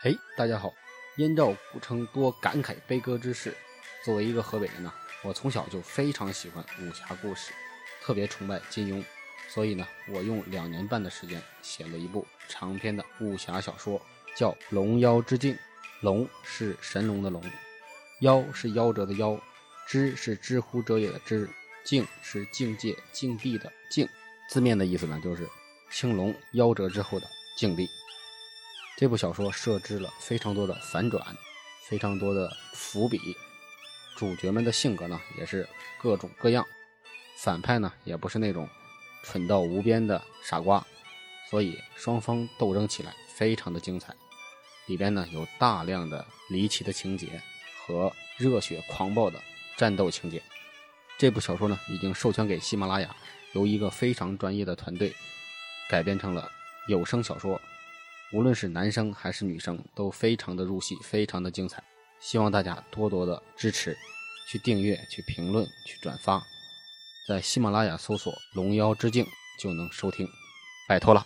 嘿，大家好！燕赵古称多感慨悲歌之事。作为一个河北人呢，我从小就非常喜欢武侠故事，特别崇拜金庸。所以呢，我用两年半的时间写了一部长篇的武侠小说，叫《龙妖之境》。龙是神龙的龙，妖是夭折的夭，知是知乎者也的知，境是境界境地的境。字面的意思呢，就是青龙夭折之后的境地。这部小说设置了非常多的反转，非常多的伏笔，主角们的性格呢也是各种各样，反派呢也不是那种蠢到无边的傻瓜，所以双方斗争起来非常的精彩。里边呢有大量的离奇的情节和热血狂暴的战斗情节。这部小说呢已经授权给喜马拉雅，由一个非常专业的团队改编成了有声小说。无论是男生还是女生，都非常的入戏，非常的精彩。希望大家多多的支持，去订阅、去评论、去转发，在喜马拉雅搜索“龙妖之境”就能收听，拜托了。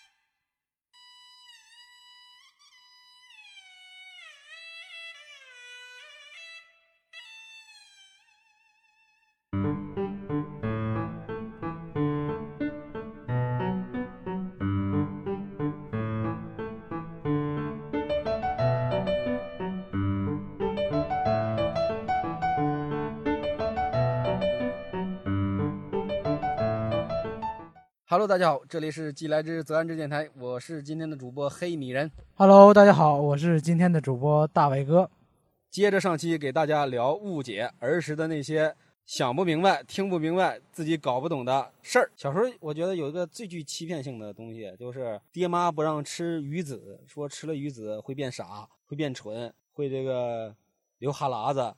Hello，大家好，这里是既来之则安之电台，我是今天的主播黑米人。Hello，大家好，我是今天的主播大伟哥。接着上期给大家聊误解儿时的那些想不明白、听不明白、自己搞不懂的事儿。小时候我觉得有一个最具欺骗性的东西，就是爹妈不让吃鱼子，说吃了鱼子会变傻、会变蠢、会这个流哈喇子，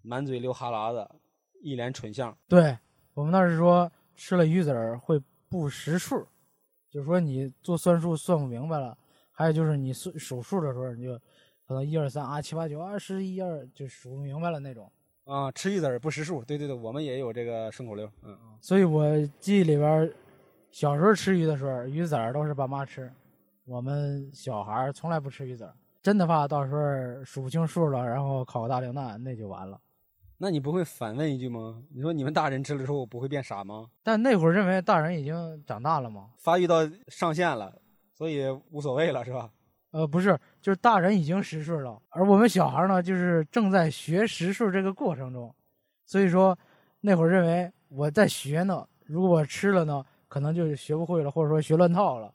满嘴流哈喇子，一脸蠢相。对我们那是说吃了鱼子儿会。不识数，就是说你做算术算不明白了，还有就是你数数数的时候，你就可能一二三啊七八九二十一二就数不明白了那种。啊，吃鱼子儿不识数，对对对，我们也有这个顺口溜。嗯嗯。所以我记忆里边，小时候吃鱼的时候，鱼籽儿都是爸妈吃，我们小孩从来不吃鱼籽儿。真的怕到时候数不清数了，然后考个大零蛋，那就完了。那你不会反问一句吗？你说你们大人吃了之后不会变傻吗？但那会儿认为大人已经长大了嘛，发育到上限了，所以无所谓了，是吧？呃，不是，就是大人已经识数了，而我们小孩呢，就是正在学识数这个过程中，所以说那会儿认为我在学呢，如果我吃了呢，可能就学不会了，或者说学乱套了。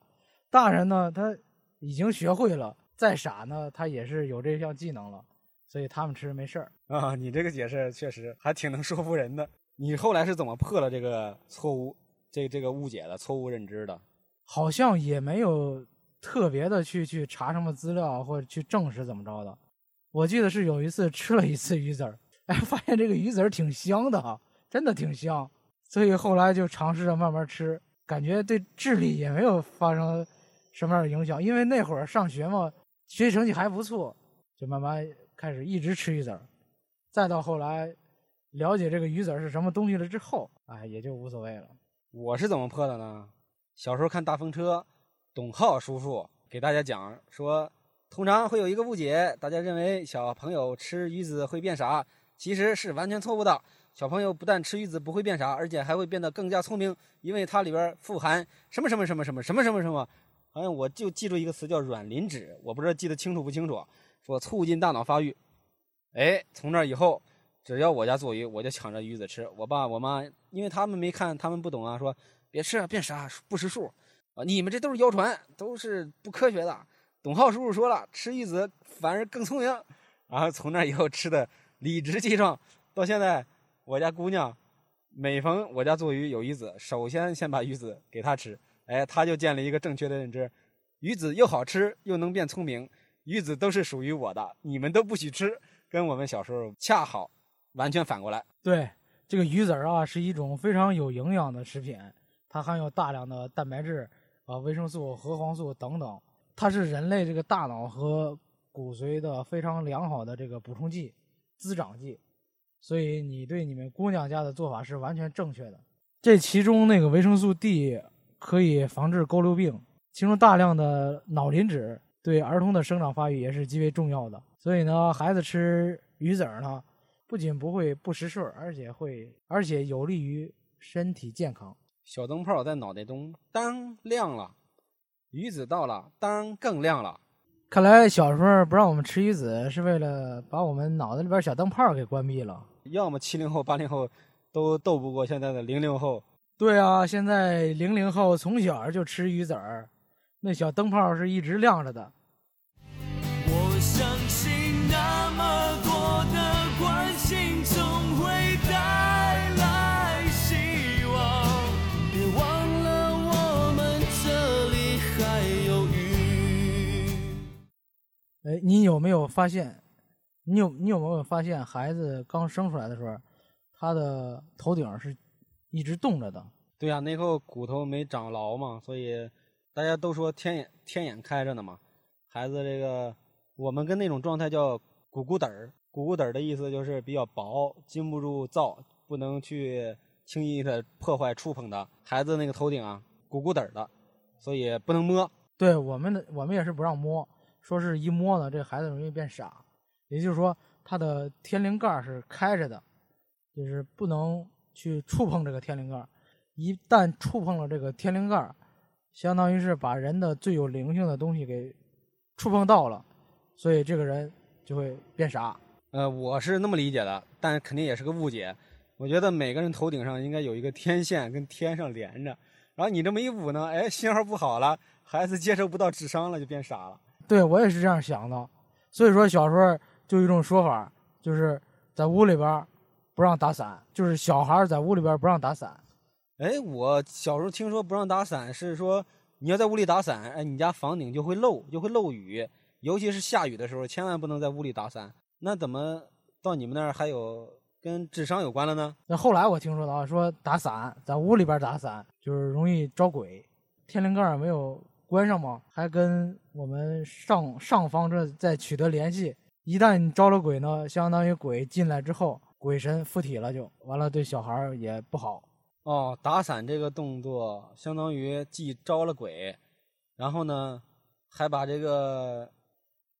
大人呢，他已经学会了，再傻呢，他也是有这项技能了。所以他们吃没事儿啊！你这个解释确实还挺能说服人的。你后来是怎么破了这个错误、这这个误解的错误认知的？好像也没有特别的去去查什么资料或者去证实怎么着的。我记得是有一次吃了一次鱼籽儿，哎，发现这个鱼籽儿挺香的哈，真的挺香。所以后来就尝试着慢慢吃，感觉对智力也没有发生什么样的影响。因为那会儿上学嘛，学习成绩还不错，就慢慢。开始一直吃鱼籽儿，再到后来了解这个鱼籽儿是什么东西了之后，哎，也就无所谓了。我是怎么破的呢？小时候看大风车，董浩叔叔给大家讲说，通常会有一个误解，大家认为小朋友吃鱼子会变傻，其实是完全错误的。小朋友不但吃鱼子不会变傻，而且还会变得更加聪明，因为它里边富含什么什么什么什么什么什么什么。好像我就记住一个词叫软磷脂，我不知道记得清楚不清楚。说促进大脑发育，哎，从那以后，只要我家做鱼，我就抢着鱼子吃。我爸我妈，因为他们没看，他们不懂啊，说别吃啊，变傻，不识数啊！你们这都是谣传，都是不科学的。董浩叔叔说了，吃鱼子反而更聪明。然后从那以后吃的理直气壮，到现在，我家姑娘每逢我家做鱼有鱼子，首先先把鱼子给她吃，哎，她就建立一个正确的认知，鱼子又好吃又能变聪明。鱼子都是属于我的，你们都不许吃，跟我们小时候恰好完全反过来。对，这个鱼子儿啊，是一种非常有营养的食品，它含有大量的蛋白质啊、维生素、核黄素等等，它是人类这个大脑和骨髓的非常良好的这个补充剂、滋长剂。所以你对你们姑娘家的做法是完全正确的。这其中那个维生素 D 可以防治佝偻病，其中大量的脑磷脂。对儿童的生长发育也是极为重要的。所以呢，孩子吃鱼籽儿呢，不仅不会不识数，而且会，而且有利于身体健康。小灯泡在脑袋中当亮了，鱼籽到了当更亮了。看来小时候不让我们吃鱼籽，是为了把我们脑子里边小灯泡给关闭了。要么七零后、八零后都斗不过现在的零零后。对啊，现在零零后从小就吃鱼籽儿，那小灯泡是一直亮着的。我相信那么多的关心总会带来希望。别忘了我们这里还有鱼。哎，你有没有发现？你有你有没有发现，孩子刚生出来的时候，他的头顶是一直动着的？对呀，那口骨头没长牢嘛，所以大家都说天眼天眼开着呢嘛。孩子这个，我们跟那种状态叫鼓鼓胆儿，鼓鼓胆儿的意思就是比较薄，经不住造，不能去轻易的破坏触碰的。孩子那个头顶啊，鼓鼓胆儿的，所以不能摸。对我们的，我们也是不让摸，说是一摸呢，这孩子容易变傻。也就是说，他的天灵盖是开着的，就是不能去触碰这个天灵盖。一旦触碰了这个天灵盖，相当于是把人的最有灵性的东西给触碰到了，所以这个人就会变傻。呃，我是那么理解的，但肯定也是个误解。我觉得每个人头顶上应该有一个天线跟天上连着，然后你这么一捂呢，哎，信号不好了，孩子接收不到智商了，就变傻了。对我也是这样想的，所以说小时候。就有一种说法，就是在屋里边不让打伞，就是小孩在屋里边不让打伞。哎，我小时候听说不让打伞是说你要在屋里打伞，哎，你家房顶就会漏，就会漏雨，尤其是下雨的时候，千万不能在屋里打伞。那怎么到你们那儿还有跟智商有关了呢？那后来我听说的啊说打伞在屋里边打伞就是容易招鬼，天灵盖没有关上吗？还跟我们上上方这在取得联系。一旦你招了鬼呢，相当于鬼进来之后，鬼神附体了，就完了，对小孩也不好。哦，打伞这个动作相当于既招了鬼，然后呢，还把这个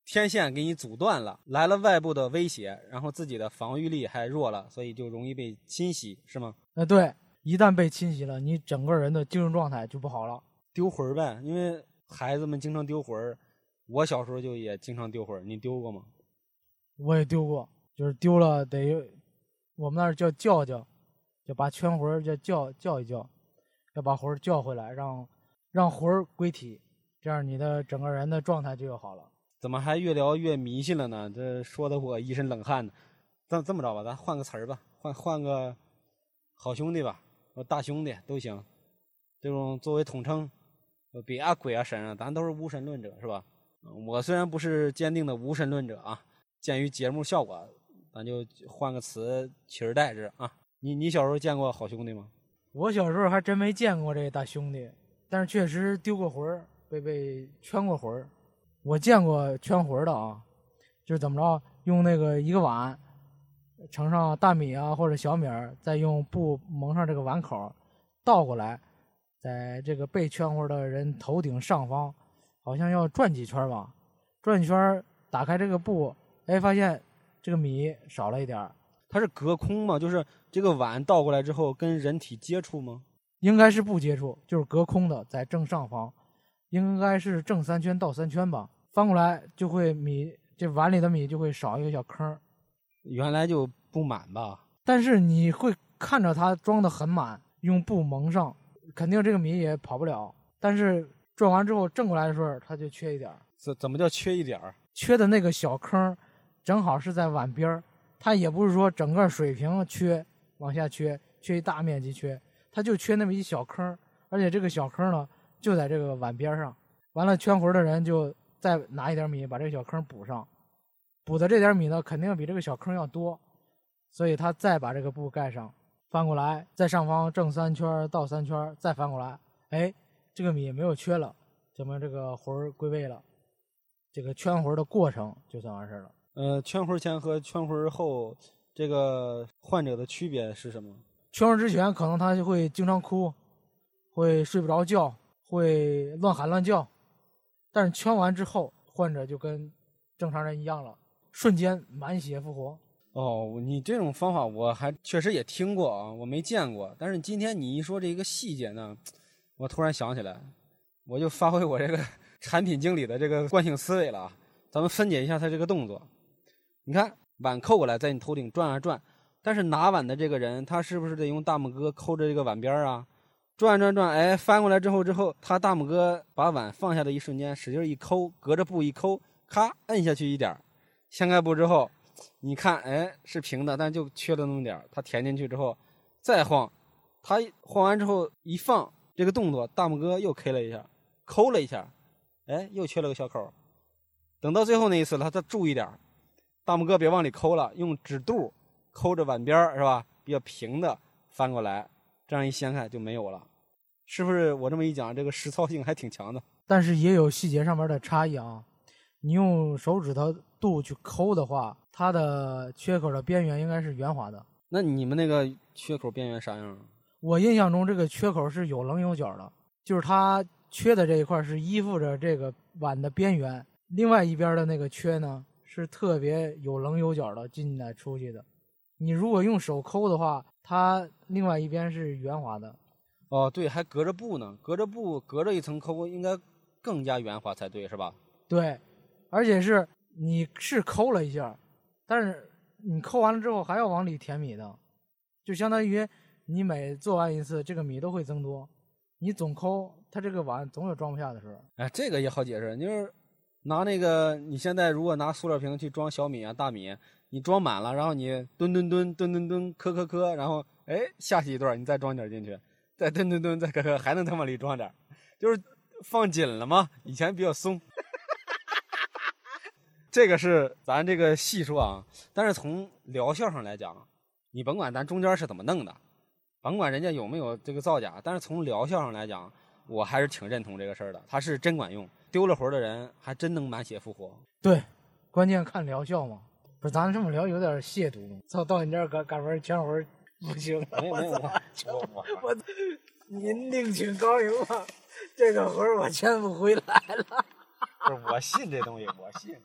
天线给你阻断了，来了外部的威胁，然后自己的防御力还弱了，所以就容易被侵袭，是吗？呃，对，一旦被侵袭了，你整个人的精神状态就不好了，丢魂儿呗。因为孩子们经常丢魂儿我小时候就也经常丢魂儿你丢过吗？我也丢过，就是丢了得，我们那儿叫叫叫，就把圈魂叫叫叫一叫，要把魂叫回来，让让魂归体，这样你的整个人的状态就要好了。怎么还越聊越迷信了呢？这说的我一身冷汗呢。这这么着吧，咱换个词儿吧，换换个好兄弟吧，大兄弟都行，这种作为统称，别啊鬼啊神啊，咱都是无神论者是吧？我虽然不是坚定的无神论者啊。鉴于节目效果，咱就换个词取而代之啊！你你小时候见过好兄弟吗？我小时候还真没见过这大兄弟，但是确实丢过魂儿，被被圈过魂儿。我见过圈魂儿的啊，就是怎么着，用那个一个碗盛上大米啊或者小米儿，再用布蒙上这个碗口，倒过来，在这个被圈魂的人头顶上方，好像要转几圈吧，转几圈，打开这个布。哎，发现这个米少了一点儿，它是隔空吗？就是这个碗倒过来之后跟人体接触吗？应该是不接触，就是隔空的，在正上方，应该是正三圈倒三圈吧。翻过来就会米，这碗里的米就会少一个小坑。原来就不满吧？但是你会看着它装的很满，用布蒙上，肯定这个米也跑不了。但是转完之后正过来的时候，它就缺一点儿。怎怎么叫缺一点儿？缺的那个小坑。正好是在碗边儿，它也不是说整个水平缺，往下缺，缺一大面积缺，它就缺那么一小坑，而且这个小坑呢就在这个碗边上。完了圈魂的人就再拿一点米把这个小坑补上，补的这点米呢肯定比这个小坑要多，所以他再把这个布盖上，翻过来，在上方正三圈倒三圈，再翻过来，哎，这个米没有缺了，证明这个魂归位了，这个圈魂的过程就算完事了。呃，圈魂前和圈魂后，这个患者的区别是什么？圈魂之前可能他就会经常哭，会睡不着觉，会乱喊乱叫，但是圈完之后，患者就跟正常人一样了，瞬间满血复活。哦，你这种方法我还确实也听过啊，我没见过。但是今天你一说这一个细节呢，我突然想起来，我就发挥我这个 产品经理的这个惯性思维了啊。咱们分解一下他这个动作，你看碗扣过来，在你头顶转啊转，但是拿碗的这个人，他是不是得用大拇哥抠着这个碗边儿啊？转转转，哎，翻过来之后之后，他大拇哥把碗放下的一瞬间，使劲一抠，隔着布一抠，咔摁下去一点儿掀开布之后。你看，哎，是平的，但就缺了那么点儿。它填进去之后，再晃，它晃完之后一放，这个动作，大拇哥又 K 了一下，抠了一下，哎，又缺了个小口。等到最后那一次，他再注意点儿大拇哥别往里抠了，用指肚抠着碗边儿，是吧？比较平的翻过来，这样一掀开就没有了。是不是？我这么一讲，这个实操性还挺强的。但是也有细节上面的差异啊。你用手指头肚去抠的话，它的缺口的边缘应该是圆滑的。那你们那个缺口边缘啥样？我印象中这个缺口是有棱有角的，就是它缺的这一块是依附着这个碗的边缘，另外一边的那个缺呢是特别有棱有角的进来出去的。你如果用手抠的话，它另外一边是圆滑的。哦，对，还隔着布呢，隔着布隔着一层抠，应该更加圆滑才对，是吧？对。而且是你是抠了一下，但是你抠完了之后还要往里填米的，就相当于你每做完一次，这个米都会增多。你总抠，它这个碗总有装不下的时候。哎，这个也好解释，就是拿那个你现在如果拿塑料瓶去装小米啊、大米，你装满了，然后你蹲蹲蹲蹲蹲蹲磕磕磕，然后哎下去一段，你再装点进去，再蹲蹲蹲再磕磕，还能再往里装点，就是放紧了嘛。以前比较松。这个是咱这个细说啊，但是从疗效上来讲，你甭管咱中间是怎么弄的，甭管人家有没有这个造假，但是从疗效上来讲，我还是挺认同这个事儿的，它是真管用，丢了魂的人还真能满血复活。对，关键看疗效嘛。不是咱这么聊有点亵渎。操，到你这儿干干完全魂不行。没有没有，我我我，您另请高明吧，这个魂我签不回来了。不是我信这东西，我信。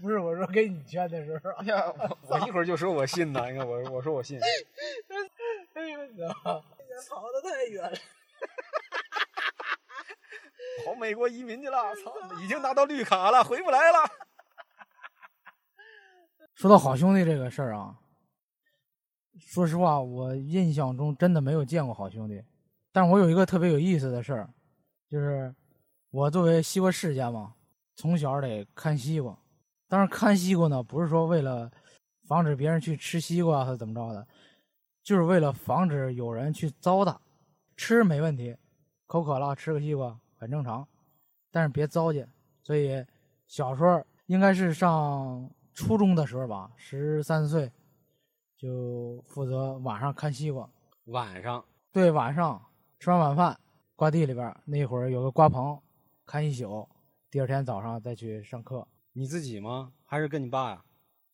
不是我说给你圈的时候，哎呀，我我一会儿就说我信呢。你看我我说我信。哎呀哥！跑的太远了，跑美国移民去了。操，已经拿到绿卡了，回不来了。说到好兄弟这个事儿啊，说实话，我印象中真的没有见过好兄弟。但是我有一个特别有意思的事儿，就是我作为西瓜世家嘛，从小得看西瓜。但是看西瓜呢，不是说为了防止别人去吃西瓜或者怎么着的，就是为了防止有人去糟蹋。吃没问题，口渴了吃个西瓜很正常，但是别糟践。所以小时候应该是上初中的时候吧，十三岁就负责晚上看西瓜。晚上？对，晚上吃完晚饭，瓜地里边那会儿有个瓜棚，看一宿，第二天早上再去上课。你自己吗？还是跟你爸呀？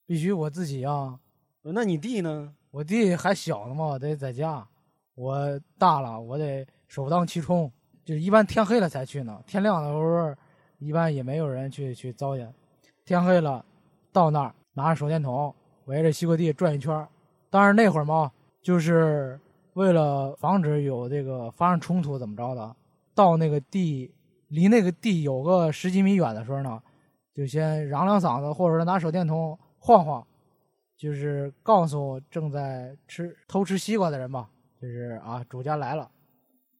必须我自己啊！那你弟呢？我弟还小呢嘛，得在家。我大了，我得首当其冲。就是一般天黑了才去呢，天亮的时候一般也没有人去去糟践。天黑了，到那儿拿着手电筒围着西瓜地转一圈儿。当然那会儿嘛，就是为了防止有这个发生冲突怎么着的，到那个地离那个地有个十几米远的时候呢。就先嚷两嗓子，或者说拿手电筒晃晃，就是告诉正在吃偷吃西瓜的人吧，就是啊，主家来了，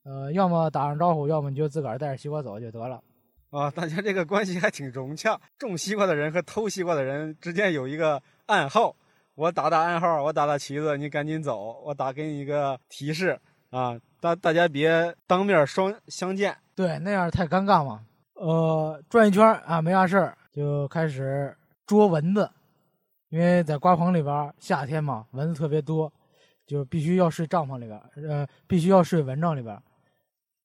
呃，要么打声招呼，要么你就自个儿带着西瓜走就得了。啊，大家这个关系还挺融洽。种西瓜的人和偷西瓜的人之间有一个暗号，我打打暗号，我打打旗子，你赶紧走，我打给你一个提示啊，大大家别当面双相见，对，那样太尴尬嘛。呃，转一圈啊，没啥事儿。就开始捉蚊子，因为在瓜棚里边，夏天嘛，蚊子特别多，就必须要睡帐篷里边，呃，必须要睡蚊帐里边。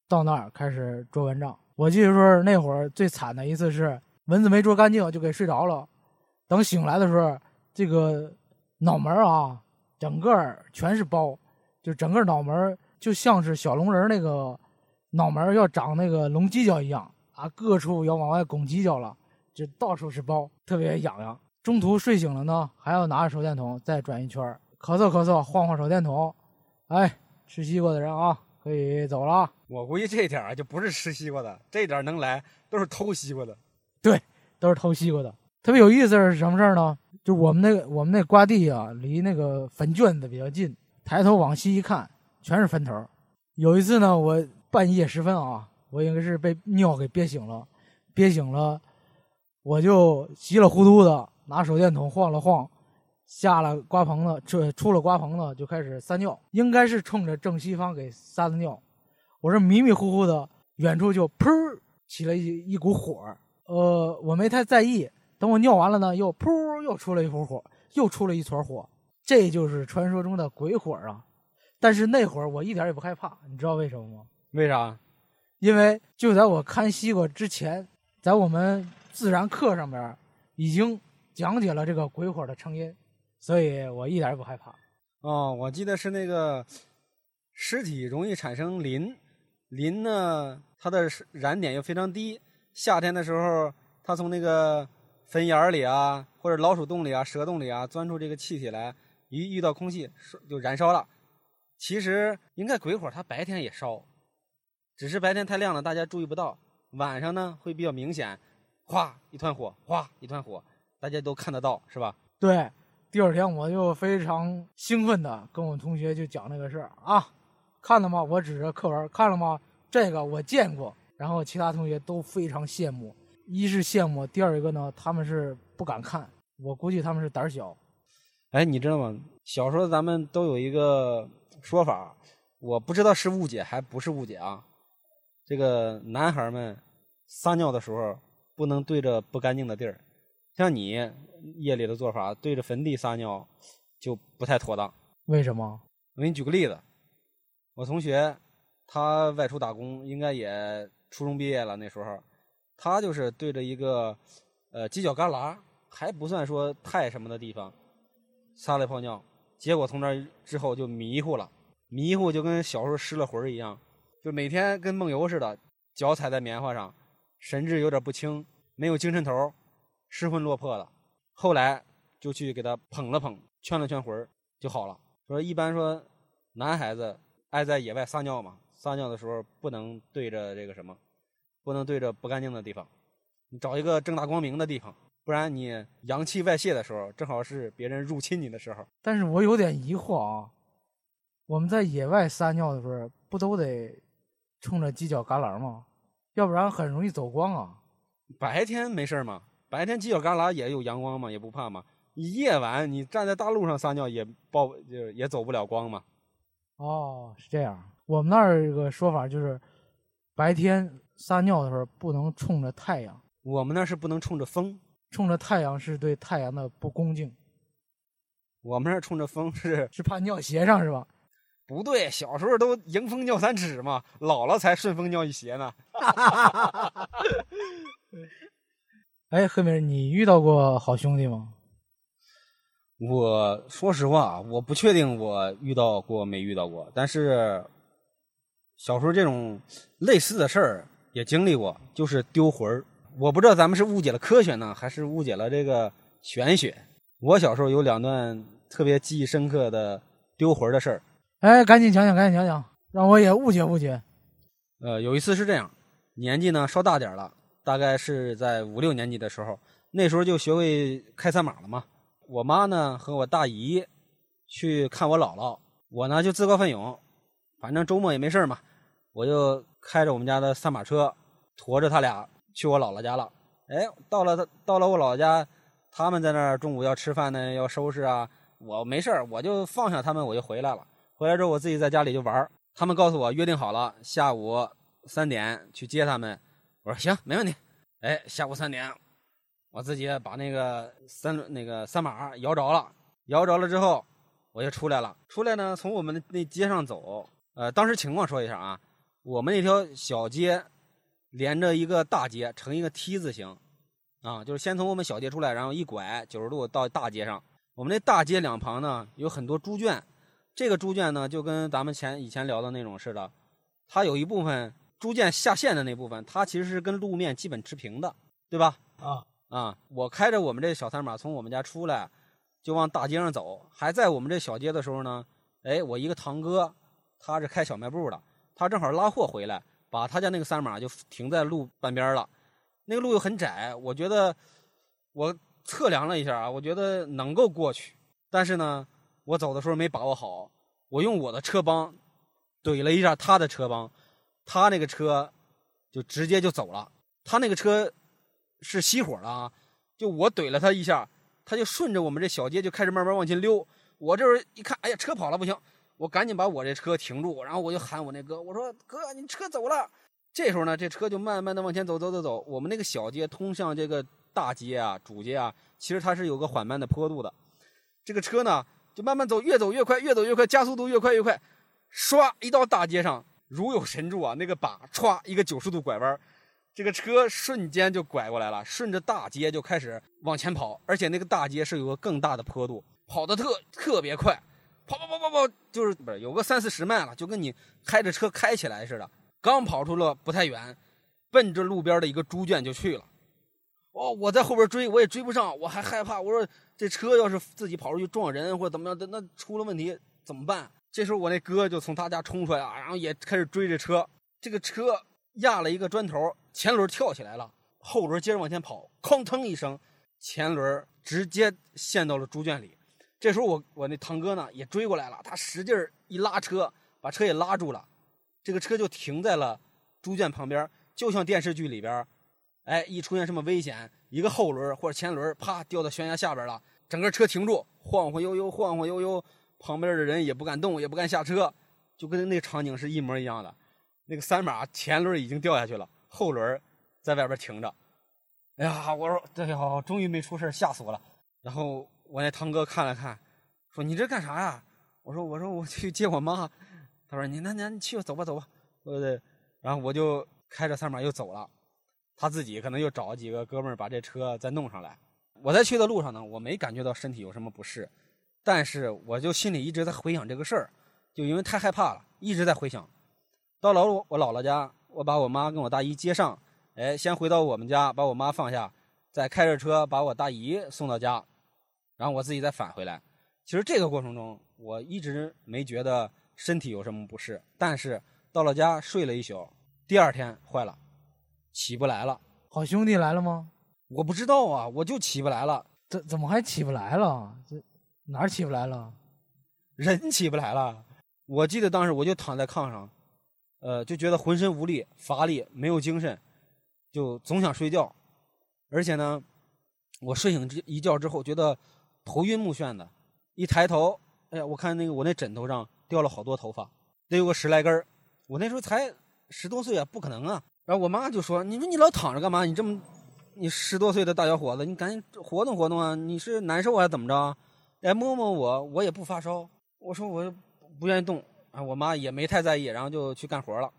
到那儿开始捉蚊帐。我记得说那会儿最惨的一次是蚊子没捉干净就给睡着了，等醒来的时候，这个脑门啊，整个全是包，就整个脑门就像是小龙人那个脑门要长那个龙犄角一样啊，各处要往外拱犄角了。就到处是包，特别痒痒。中途睡醒了呢，还要拿着手电筒再转一圈，咳嗽咳嗽，晃晃手电筒。哎，吃西瓜的人啊，可以走了。我估计这点儿啊就不是吃西瓜的，这点儿能来都是偷西瓜的。对都是偷西瓜的。特别有意思是什么事儿呢？就我们那个我们那瓜地啊，离那个坟圈子比较近，抬头往西一看，全是坟头。有一次呢，我半夜时分啊，我应该是被尿给憋醒了，憋醒了，我就稀里糊涂的拿手电筒晃了晃，下了瓜棚子，出出了瓜棚子就开始撒尿，应该是冲着正西方给撒的尿。我这迷迷糊糊的，远处就噗起了一一股火，呃，我没太在意。等我尿完了呢，又噗又出了一股火，又出了一撮火，这就是传说中的鬼火啊！但是那会儿我一点也不害怕，你知道为什么吗？为啥？因为就在我看西瓜之前，在我们自然课上边已经讲解了这个鬼火的成因，所以我一点也不害怕。哦，我记得是那个尸体容易产生磷，磷呢，它的燃点又非常低。夏天的时候，它从那个坟眼儿里啊，或者老鼠洞里啊、蛇洞里啊钻出这个气体来，一遇到空气就燃烧了。其实应该鬼火它白天也烧，只是白天太亮了，大家注意不到。晚上呢会比较明显，哗一团火，哗一团火，大家都看得到，是吧？对，第二天我就非常兴奋的跟我同学就讲那个事儿啊，看了吗？我指着课文看了吗？这个我见过。然后其他同学都非常羡慕，一是羡慕，第二一个呢，他们是不敢看。我估计他们是胆儿小。哎，你知道吗？小时候咱们都有一个说法，我不知道是误解还不是误解啊。这个男孩们撒尿的时候不能对着不干净的地儿，像你夜里的做法，对着坟地撒尿就不太妥当。为什么？我给你举个例子，我同学他外出打工，应该也初中毕业了，那时候他就是对着一个呃犄角旮旯，还不算说太什么的地方，撒了一泡尿，结果从那之后就迷糊了，迷糊就跟小时候失了魂儿一样，就每天跟梦游似的，脚踩在棉花上，神志有点不清，没有精神头儿，失魂落魄的。后来就去给他捧了捧，劝了劝魂儿，就好了。说一般说男孩子爱在野外撒尿嘛，撒尿的时候不能对着这个什么，不能对着不干净的地方，你找一个正大光明的地方，不然你阳气外泄的时候，正好是别人入侵你的时候。但是我有点疑惑啊，我们在野外撒尿的时候，不都得冲着犄角旮旯吗？要不然很容易走光啊。白天没事儿嘛，白天犄角旮旯也有阳光嘛，也不怕嘛。你夜晚你站在大路上撒尿也爆，就也走不了光嘛。哦，是这样。我们那儿有个说法就是，白天撒尿的时候不能冲着太阳，我们那是不能冲着风，冲着太阳是对太阳的不恭敬，我们那儿冲着风是是怕尿鞋上是吧？不对。小时候都迎风尿三尺嘛，老了才顺风尿一鞋呢。哎，黑明，你遇到过好兄弟吗？我说实话，我不确定我遇到过没遇到过，但是小时候这种类似的事儿也经历过，就是丢魂儿。我不知道咱们是误解了科学呢，还是误解了这个玄学。我小时候有两段特别记忆深刻的丢魂儿的事儿。哎，赶紧讲讲，赶紧讲讲，让我也误解误解。呃，有一次是这样，年纪呢稍大点儿了，大概是在五六年级的时候，那时候就学会开三马了嘛。我妈呢和我大姨去看我姥姥，我呢就自告奋勇，反正周末也没事嘛，我就开着我们家的三马车，驮着他俩去我姥姥家了。哎，到了他到了我姥姥家，他们在那儿中午要吃饭呢，要收拾啊。我没事儿，我就放下他们，我就回来了。回来之后，我自己在家里就玩儿。他们告诉我约定好了，下午三点去接他们。我说行，没问题。哎，下午三点，我自己把那个三轮那个三马摇着了，摇着了之后，我就出来了。出来呢，从我们的那街上走。呃，当时情况说一下啊，我们那条小街连着一个大街，成一个 T 字形，啊，就是先从我们小街出来，然后一拐九十度到大街上。我们那大街两旁呢有很多猪圈，这个猪圈呢就跟咱们前以前聊的那种似的，它有一部分猪圈下线的那部分，它其实是跟路面基本持平的，对吧？啊，啊，我开着我们这小三马从我们家出来，就往大街上走。还在我们这小街的时候呢，哎，我一个堂哥，他是开小卖部的，他正好拉货回来，把他家那个三马就停在路半边了。那个路又很窄，我觉得我测量了一下啊，我觉得能够过去。但是呢，我走的时候没把握好，我用我的车帮怼了一下他的车帮，他那个车就直接就走了。他那个车是熄火了啊，就我怼了他一下，他就顺着我们这小街就开始慢慢往前溜。我这会一看，哎呀，车跑了不行，我赶紧把我这车停住，然后我就喊我那哥，我说哥，你车走了。这时候呢，这车就慢慢的往前走走走走。我们那个小街通向这个大街啊、主街啊，其实它是有个缓慢的坡度的。这个车呢，就慢慢走，越走越快，越走越快，加速度越快越快。唰，一到大街上，如有神助啊，那个把歘一个九十度拐弯，这个车瞬间就拐过来了，顺着大街就开始往前跑。而且那个大街是有个更大的坡度，跑得特特别快，跑跑跑跑跑，就是不是有个三四十迈了，就跟你开着车开起来似的。刚跑出了不太远，奔着路边的一个猪圈就去了。哦，我在后边追，我也追不上，我还害怕。我说这车要是自己跑出去撞人或者怎么样的，那出了问题怎么办？这时候我那哥就从他家冲出来啊，然后也开始追着车。这个车压了一个砖头，前轮跳起来了，后轮接着往前跑，哐腾一声，前轮直接陷到了猪圈里。这时候我我那堂哥呢也追过来了，他使劲一拉车，把车也拉住了。这个车就停在了猪圈旁边，就像电视剧里边，哎，一出现什么危险，一个后轮或者前轮啪掉到悬崖下边了，整个车停住，晃晃悠悠，晃晃悠悠，旁边的人也不敢动，也不敢下车，就跟那场景是一模一样的。那个三马前轮已经掉下去了，后轮在外边停着。哎呀，我说这呀，终于没出事，吓死我了。然后我那堂哥看了看，说：“你这干啥呀？”我说：“我说我去接我妈。”他说：“你那那你去，走吧，走吧。”对对。然后我就开着三马又走了，他自己可能又找几个哥们儿把这车再弄上来。我在去的路上呢，我没感觉到身体有什么不适，但是我就心里一直在回想这个事儿，就因为太害怕了，一直在回想。到了我姥姥家，我把我妈跟我大姨接上，哎，先回到我们家把我妈放下，再开着车把我大姨送到家，然后我自己再返回来。其实这个过程中，我一直没觉得。身体有什么不适？但是到了家睡了一宿，第二天坏了，起不来了。好兄弟来了吗？我不知道啊，我就起不来了。怎怎么还起不来了？这哪儿起不来了？人起不来了。我记得当时我就躺在炕上，呃，就觉得浑身无力、乏力、没有精神，就总想睡觉。而且呢，我睡醒之一觉之后，觉得头晕目眩的，一抬头，哎呀，我看那个我那枕头上。掉了好多头发，得有个十来根儿我那时候才十多岁啊，不可能啊。然后我妈就说：“你说你老躺着干嘛？你这么，你十多岁的大小伙子，你赶紧活动活动啊！你是难受还是怎么着？来摸摸我，我也不发烧。”我说我不愿意动啊。我妈也没太在意，然后就去干活了。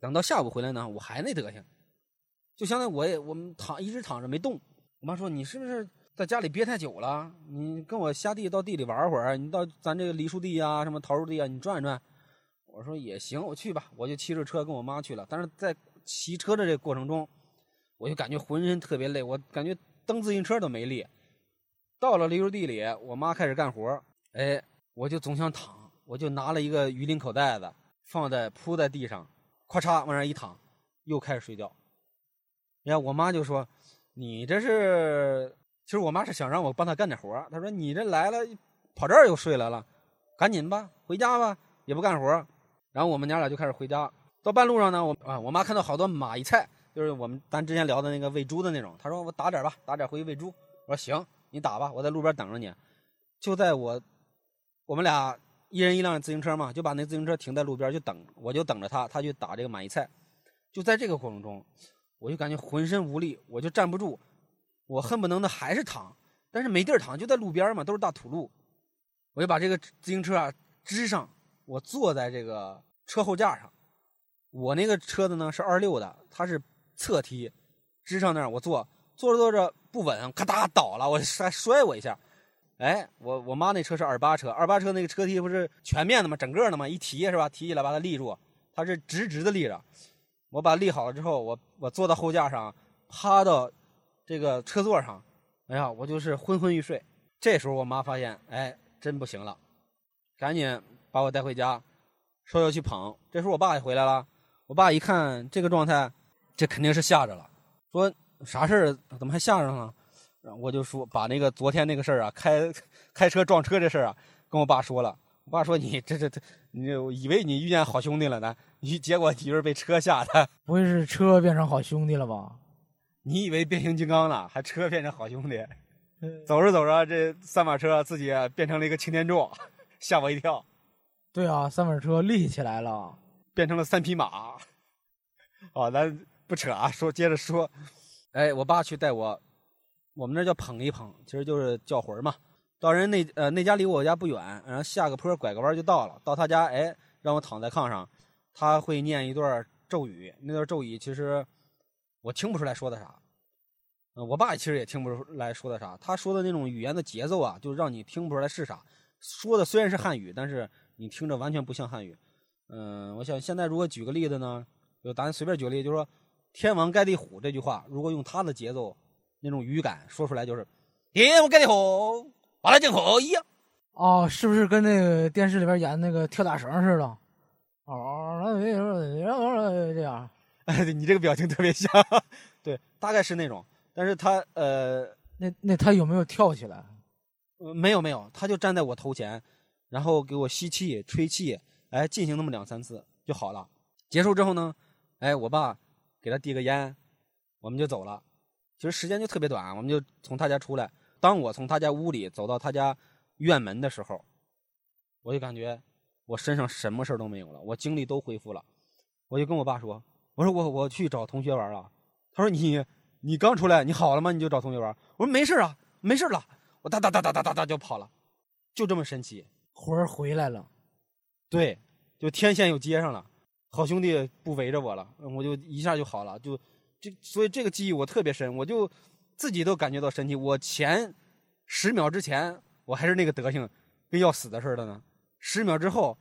等到下午回来呢，我还那德行，就相当于我也我们躺一直躺着没动。我妈说：“你是不是？”在家里憋太久了，你跟我下地到地里玩会儿，你到咱这个梨树地啊、什么桃树地啊，你转一转。我说也行，我去吧，我就骑着车跟我妈去了。但是在骑车的这个过程中，我就感觉浑身特别累，我感觉蹬自行车都没力。到了梨树地里，我妈开始干活，哎，我就总想躺，我就拿了一个鱼鳞口袋子放在铺在地上，咔嚓往那一躺，又开始睡觉。然后我妈就说：“你这是？”其实我妈是想让我帮她干点活她说：“你这来了，跑这儿又睡来了，赶紧吧，回家吧，也不干活然后我们娘俩就开始回家。到半路上呢，我啊，我妈看到好多蚂蚁菜，就是我们咱之前聊的那个喂猪的那种。她说：“我打点吧，打点回去喂猪。”我说：“行，你打吧，我在路边等着你。”就在我，我们俩一人一辆自行车嘛，就把那自行车停在路边就等，我就等着他，他去打这个满意菜。就在这个过程中，我就感觉浑身无力，我就站不住。我恨不能的还是躺，但是没地儿躺，就在路边嘛，都是大土路。我就把这个自行车啊支上，我坐在这个车后架上。我那个车子呢是二六的，它是侧踢，支上那儿我坐，坐着坐着不稳，咔嗒倒了，我摔摔我一下。哎，我我妈那车是二八车，二八车那个车梯不是全面的吗？整个的吗？一提是吧？提起来把它立住，它是直直的立着。我把立好了之后，我我坐到后架上，趴到。这个车座上，哎呀，我就是昏昏欲睡。这时候我妈发现，哎，真不行了，赶紧把我带回家，说要去捧。这时候我爸也回来了，我爸一看这个状态，这肯定是吓着了，说啥事儿？怎么还吓着呢？我就说把那个昨天那个事儿啊，开开车撞车这事儿啊，跟我爸说了。我爸说你这这这，你以为你遇见好兄弟了呢？你结果你就是被车吓的。不会是车变成好兄弟了吧？你以为变形金刚了，还车变成好兄弟？走着走着，这三马车自己变成了一个擎天柱，吓我一跳。对啊，三马车立起来了，变成了三匹马。哦，咱不扯啊，说接着说。哎，我爸去带我，我们那叫捧一捧，其实就是叫魂嘛。到人那呃那家离我家不远，然后下个坡拐个弯就到了。到他家，哎，让我躺在炕上，他会念一段咒语。那段咒语其实我听不出来说的啥。嗯我爸其实也听不出来说的啥，他说的那种语言的节奏啊，就让你听不出来是啥。说的虽然是汉语，但是你听着完全不像汉语。嗯，我想现在如果举个例子呢，就咱随便举个例，就是说“天王盖地虎”这句话，如果用他的节奏那种语感说出来，就是“天王盖地虎，把来进口一样。”哦，是不是跟那个电视里边演那个跳大绳似的？哦，这样。哎，你这个表情特别像，对，大概是那种。但是他呃，那那他有没有跳起来？呃，没有没有，他就站在我头前，然后给我吸气、吹气，哎，进行那么两三次就好了。结束之后呢，哎，我爸给他递个烟，我们就走了。其实时间就特别短，我们就从他家出来。当我从他家屋里走到他家院门的时候，我就感觉我身上什么事都没有了，我精力都恢复了。我就跟我爸说：“我说我我去找同学玩了。”他说：“你。”你刚出来，你好了吗？你就找同学玩。我说没事啊，没事了。我哒哒哒哒哒哒哒就跑了，就这么神奇，魂儿回来了。对，就天线又接上了，好兄弟不围着我了，我就一下就好了。就，这所以这个记忆我特别深，我就自己都感觉到神奇。我前十秒之前我还是那个德行，跟要死的似的呢。十秒之后，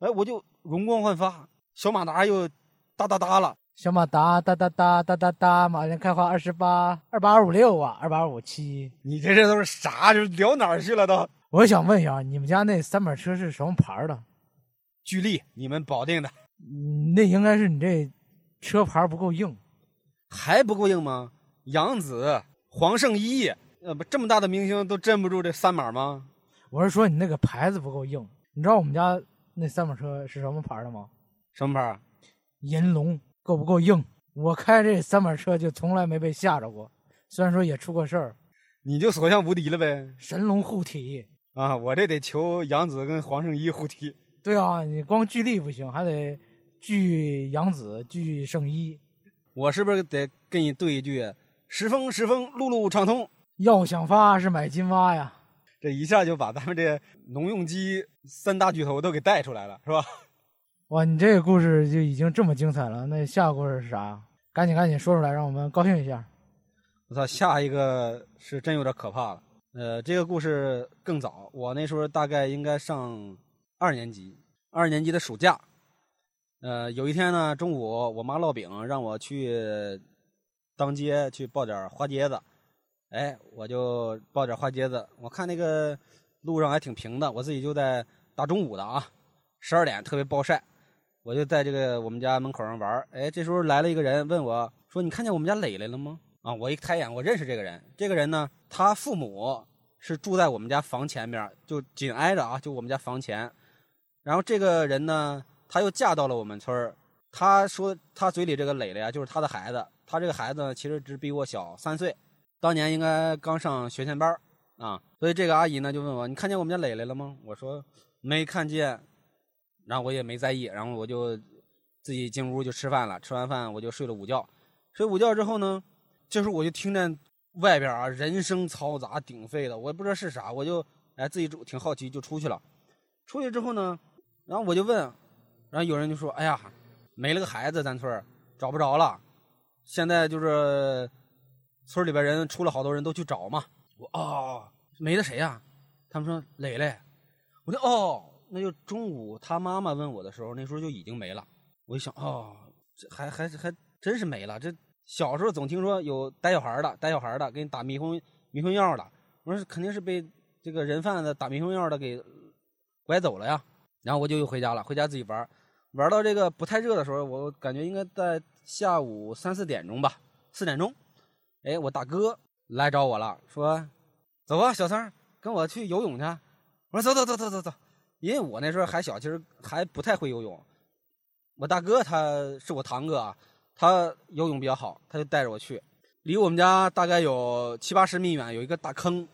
哎，我就容光焕发，小马达又哒哒哒了。小马达哒哒哒哒哒哒，马上开花二十八二八二五六啊，二八二五七。你这这都是啥？就聊哪儿去了都？我想问一下，你们家那三板车是什么牌的？巨力，你们保定的？嗯，那应该是你这车牌不够硬，还不够硬吗？杨紫、黄圣依，呃，不，这么大的明星都镇不住这三码吗？我是说你那个牌子不够硬。你知道我们家那三板车是什么牌的吗？什么牌？银龙。够不够硬？我开这三板车就从来没被吓着过，虽然说也出过事儿，你就所向无敌了呗。神龙护体啊，我这得求杨紫跟黄圣依护体。对啊，你光聚力不行，还得聚杨紫、聚圣依。我是不是得跟你对一句：时风时风，路路畅通？要想发是买金蛙呀！这一下就把咱们这农用机三大巨头都给带出来了，是吧？哇，你这个故事就已经这么精彩了，那下个故事是啥？赶紧赶紧说出来，让我们高兴一下。我操，下一个是真有点可怕了。呃，这个故事更早，我那时候大概应该上二年级，二年级的暑假。呃，有一天呢，中午我妈烙饼，让我去当街去抱点花秸子。哎，我就抱点花秸子。我看那个路上还挺平的，我自己就在大中午的啊，十二点特别暴晒。我就在这个我们家门口上玩哎，这时候来了一个人，问我说：“你看见我们家磊磊了吗？”啊，我一抬眼，我认识这个人。这个人呢，他父母是住在我们家房前面，就紧挨着啊，就我们家房前。然后这个人呢，他又嫁到了我们村儿。他说他嘴里这个磊磊啊，就是他的孩子。他这个孩子，其实只比我小三岁，当年应该刚上学前班啊。所以这个阿姨呢，就问我：“你看见我们家磊磊了吗？”我说：“没看见。”然后我也没在意，然后我就自己进屋就吃饭了。吃完饭我就睡了午觉。睡午觉之后呢，这时候我就听见外边啊人声嘈杂、鼎沸的，我也不知道是啥，我就哎自己挺好奇就出去了。出去之后呢，然后我就问，然后有人就说：“哎呀，没了个孩子，咱村找不着了。现在就是村里边人出了好多人都去找嘛。”我哦，没了谁呀？他们说磊磊。我说哦。那就中午他妈妈问我的时候，那时候就已经没了。我一想，哦，这还还还真是没了。这小时候总听说有逮小孩的，逮小孩的给你打迷魂迷魂药的，我说肯定是被这个人贩子打迷魂药的给拐走了呀。然后我就又回家了，回家自己玩，玩到这个不太热的时候，我感觉应该在下午三四点钟吧，四点钟，哎，我大哥来找我了，说走啊，小三跟我去游泳去。我说走走走走走走，因为我那时候还小，其实还不太会游泳。我大哥他是我堂哥啊。他游泳比较好，他就带着我去，离我们家大概有七八十米远，有一个大坑，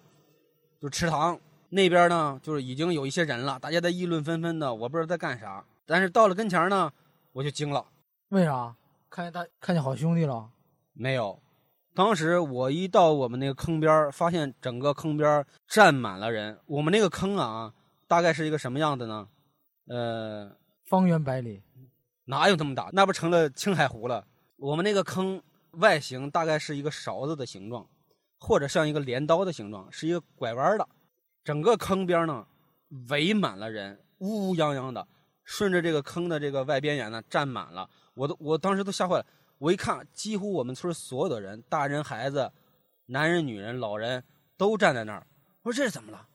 就池塘那边呢，就是已经有一些人了，大家在议论纷纷的，我不知道在干啥。但是到了跟前呢，我就惊了，为啥？看见大看见好兄弟了？没有，当时我一到我们那个坑边，发现整个坑边站满了人。我们那个坑啊，大概是一个什么样的呢？呃，方圆百里，哪有这么大？那不成了青海湖了？我们那个坑外形大概是一个勺子的形状，或者像一个镰刀的形状，是一个拐弯的。整个坑边呢围满了人，乌乌泱泱的，顺着这个坑的这个外边沿呢站满了。我都我当时都吓坏了。我一看，几乎我们村所有的人，大人、孩子、男人、女人、老人都站在那儿。我说这是怎么了？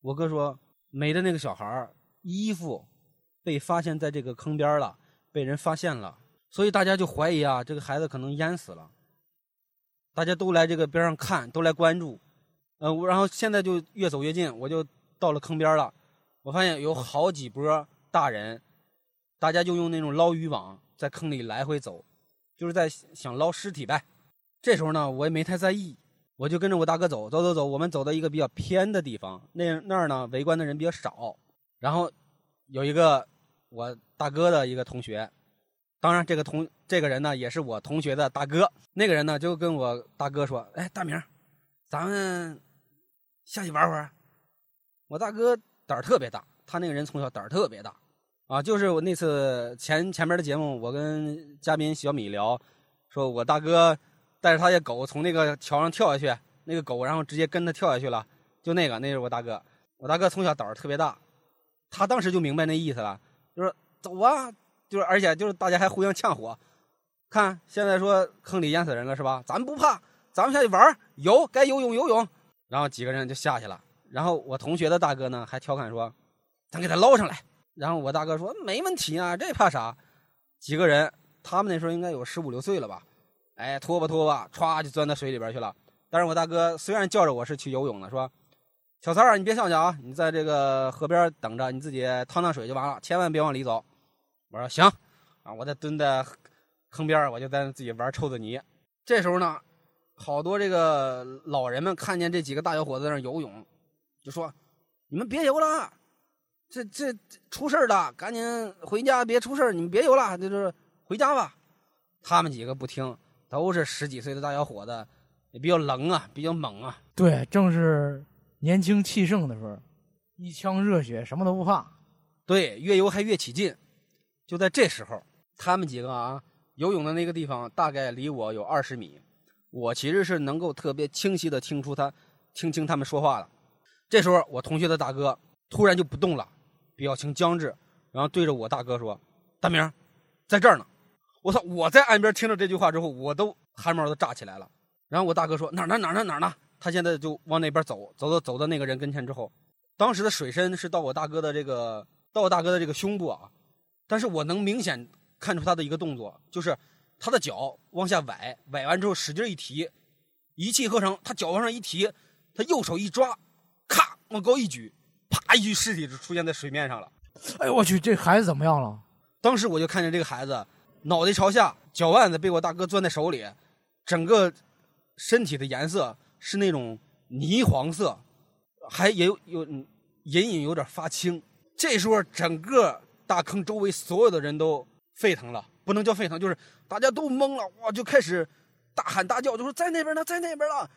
我哥说没的那个小孩衣服被发现在这个坑边了，被人发现了。所以大家就怀疑啊，这个孩子可能淹死了。大家都来这个边上看，都来关注，呃，然后现在就越走越近，我就到了坑边了。我发现有好几波大人，大家就用那种捞渔网在坑里来回走，就是在想捞尸体呗。这时候呢，我也没太在意，我就跟着我大哥走，走走走，我们走到一个比较偏的地方，那那儿呢围观的人比较少。然后有一个我大哥的一个同学。当然，这个同这个人呢，也是我同学的大哥。那个人呢，就跟我大哥说：“哎，大明，咱们下去玩会儿。”我大哥胆儿特别大，他那个人从小胆儿特别大，啊，就是我那次前前面的节目，我跟嘉宾小米聊，说我大哥带着他的狗从那个桥上跳下去，那个狗然后直接跟他跳下去了，就那个，那是我大哥。我大哥从小胆儿特别大，他当时就明白那意思了，就说走啊。就是，而且就是大家还互相呛火，看现在说坑里淹死人了是吧？咱们不怕，咱们下去玩游该游泳游泳。然后几个人就下去了。然后我同学的大哥呢还调侃说：“咱给他捞上来。”然后我大哥说：“没问题啊，这怕啥？”几个人，他们那时候应该有十五六岁了吧？哎，拖吧拖吧，歘就钻到水里边去了。但是我大哥虽然叫着我是去游泳的，说：“小三儿，你别上去啊，你在这个河边等着，你自己趟趟水就完了，千万别往里走。”我说行，啊，我在蹲在坑边我就在自己玩臭子泥。这时候呢，好多这个老人们看见这几个大小伙子在那游泳，就说：“你们别游了，这这出事了，赶紧回家，别出事你们别游了，就是回家吧。”他们几个不听，都是十几岁的大小伙子，也比较冷啊，比较猛啊。对，正是年轻气盛的时候，一腔热血，什么都不怕。对，越游还越起劲。就在这时候，他们几个啊游泳的那个地方大概离我有二十米，我其实是能够特别清晰的听出他听清他们说话了。这时候，我同学的大哥突然就不动了，表情僵滞，然后对着我大哥说：“大明，在这儿呢。”我操！我在岸边听着这句话之后，我都汗毛都炸起来了。然后我大哥说：“哪儿呢？哪儿呢？哪儿呢？”他现在就往那边走，走到走到那个人跟前之后，当时的水深是到我大哥的这个到我大哥的这个胸部啊。但是我能明显看出他的一个动作，就是他的脚往下崴，崴完之后使劲一提，一气呵成，他脚往上一提，他右手一抓，咔往高一举，啪一具尸体就出现在水面上了。哎呦我去，这孩子怎么样了？当时我就看见这个孩子脑袋朝下，脚腕子被我大哥攥在手里，整个身体的颜色是那种泥黄色，还也有有隐隐有点发青。这时候整个。大坑周围所有的人都沸腾了，不能叫沸腾，就是大家都懵了，哇，就开始大喊大叫，就说在那边呢，在那边了，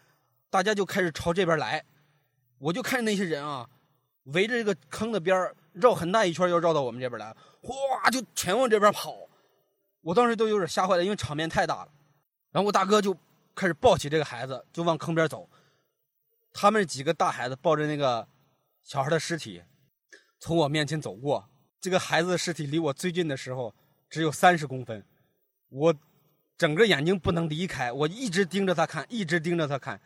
大家就开始朝这边来。我就看那些人啊，围着这个坑的边儿绕很大一圈，又绕到我们这边来，哗，就全往这边跑。我当时都有点吓坏了，因为场面太大了。然后我大哥就开始抱起这个孩子，就往坑边走。他们几个大孩子抱着那个小孩的尸体，从我面前走过。这个孩子的尸体离我最近的时候只有三十公分，我整个眼睛不能离开，我一直盯着他看，一直盯着他看，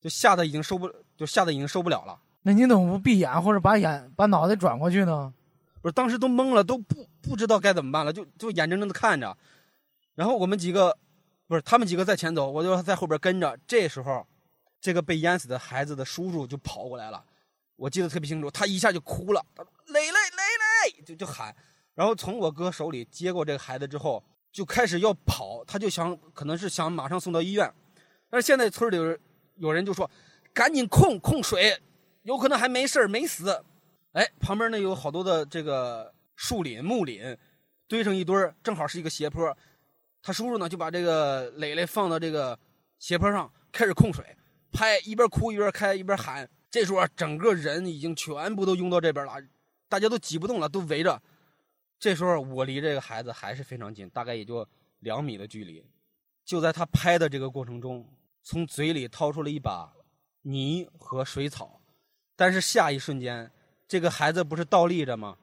就吓得已经受不，就吓得已经受不了了。那你怎么不闭眼或者把眼把脑袋转过去呢？不是，当时都懵了，都不不知道该怎么办了，就就眼睁睁的看着。然后我们几个，不是他们几个在前走，我就在后边跟着。这时候，这个被淹死的孩子的叔叔就跑过来了，我记得特别清楚，他一下就哭了，他说：“磊磊磊磊！”就就喊。然后从我哥手里接过这个孩子之后，就开始要跑，他就想可能是想马上送到医院。但是现在村里有有人就说：“赶紧控控水，有可能还没事儿没死。”哎，旁边呢有好多的这个树林木林，堆成一堆儿正好是一个斜坡。他叔叔呢就把这个磊磊放到这个斜坡上，开始控水，拍，一边哭一边开一边喊。这时候啊整个人已经全部都拥到这边了，大家都挤不动了，都围着。这时候我离这个孩子还是非常近，大概也就两米的距离。就在他拍的这个过程中，从嘴里掏出了一把泥和水草，但是下一瞬间，这个孩子不是倒立着吗？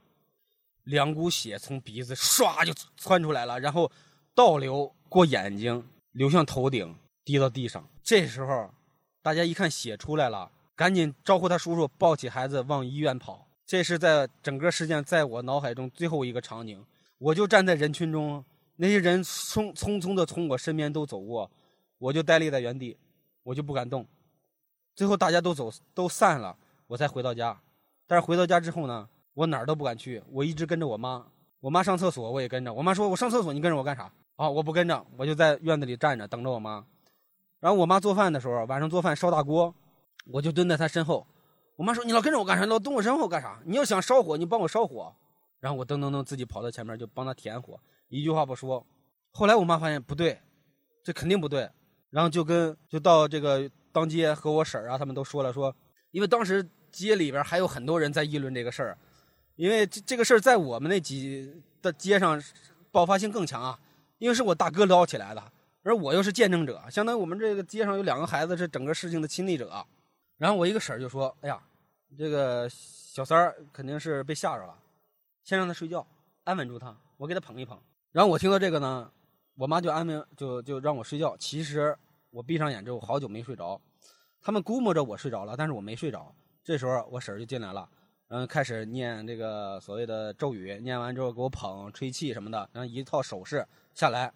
两股血从鼻子唰就窜出来了，然后倒流过眼睛，流向头顶，滴到地上。这时候，大家一看血出来了，赶紧招呼他叔叔抱起孩子往医院跑。这是在整个事件在我脑海中最后一个场景，我就站在人群中，那些人匆匆匆的从我身边都走过，我就呆立在原地，我就不敢动。最后大家都走都散了，我才回到家。但是回到家之后呢，我哪儿都不敢去，我一直跟着我妈。我妈上厕所我也跟着，我妈说我上厕所你跟着我干啥？啊，我不跟着，我就在院子里站着等着我妈。然后我妈做饭的时候，晚上做饭烧大锅，我就蹲在她身后。我妈说：“你老跟着我干啥？老蹲我身后干啥？你要想烧火，你帮我烧火。”然后我噔噔噔自己跑到前面就帮她填火，一句话不说。后来我妈发现不对，这肯定不对，然后就跟就到这个当街和我婶儿啊他们都说了说，因为当时街里边还有很多人在议论这个事儿，因为这这个事儿在我们那几的街上爆发性更强啊，因为是我大哥捞起来的，而我又是见证者，相当于我们这个街上有两个孩子是整个事情的亲历者。然后我一个婶儿就说：“哎呀。”这个小三儿肯定是被吓着了，先让他睡觉，安稳住他，我给他捧一捧。然后我听到这个呢，我妈就安慰，就就让我睡觉。其实我闭上眼之后，好久没睡着。他们估摸着我睡着了，但是我没睡着。这时候我婶儿就进来了，然后开始念这个所谓的咒语，念完之后给我捧、吹气什么的，然后一套手势下来，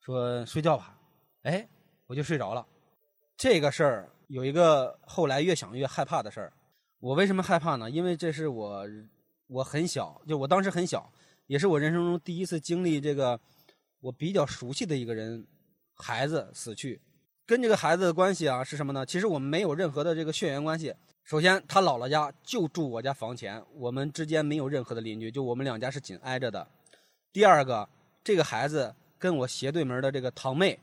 说睡觉吧。哎，我就睡着了。这个事儿有一个后来越想越害怕的事儿。我为什么害怕呢？因为这是我，我很小，就我当时很小，也是我人生中第一次经历这个我比较熟悉的一个人孩子死去。跟这个孩子的关系啊是什么呢？其实我们没有任何的这个血缘关系。首先，他姥姥家就住我家房前，我们之间没有任何的邻居，就我们两家是紧挨着的。第二个，这个孩子跟我斜对门的这个堂妹，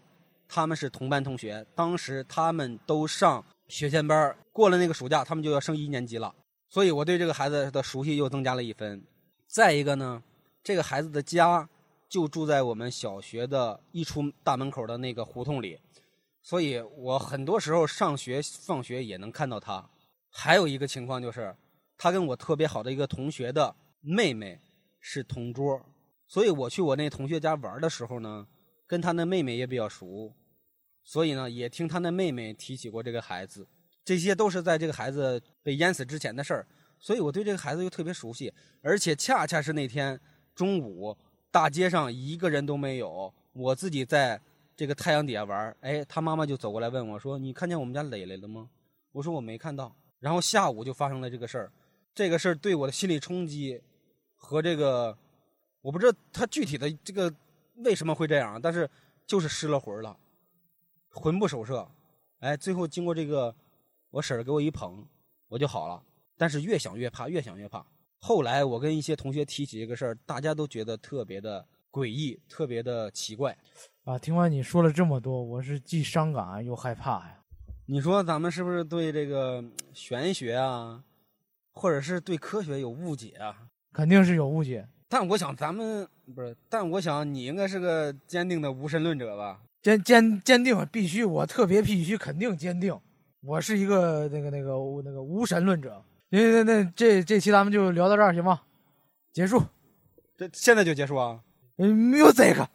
他们是同班同学，当时他们都上。学前班过了那个暑假，他们就要升一年级了，所以我对这个孩子的熟悉又增加了一分。再一个呢，这个孩子的家就住在我们小学的一出大门口的那个胡同里，所以我很多时候上学放学也能看到他。还有一个情况就是，他跟我特别好的一个同学的妹妹是同桌，所以我去我那同学家玩的时候呢，跟他那妹妹也比较熟。所以呢，也听他那妹妹提起过这个孩子，这些都是在这个孩子被淹死之前的事儿。所以我对这个孩子又特别熟悉，而且恰恰是那天中午，大街上一个人都没有，我自己在这个太阳底下玩儿哎，他妈妈就走过来问我说：“你看见我们家磊磊了吗？”我说：“我没看到。”然后下午就发生了这个事儿，这个事儿对我的心理冲击和这个，我不知道他具体的这个为什么会这样，但是就是失了魂儿了。魂不守舍，哎，最后经过这个，我婶儿给我一捧，我就好了。但是越想越怕，越想越怕。后来我跟一些同学提起这个事儿，大家都觉得特别的诡异，特别的奇怪。啊，听完你说了这么多，我是既伤感又害怕呀。你说咱们是不是对这个玄学啊，或者是对科学有误解啊？肯定是有误解。但我想咱们不是，但我想你应该是个坚定的无神论者吧？坚坚坚定，必须我特别必须肯定坚定，我是一个那个那个那个无神论者。那那那这这期咱们就聊到这儿行吗？结束，这现在就结束啊？嗯，没有这个。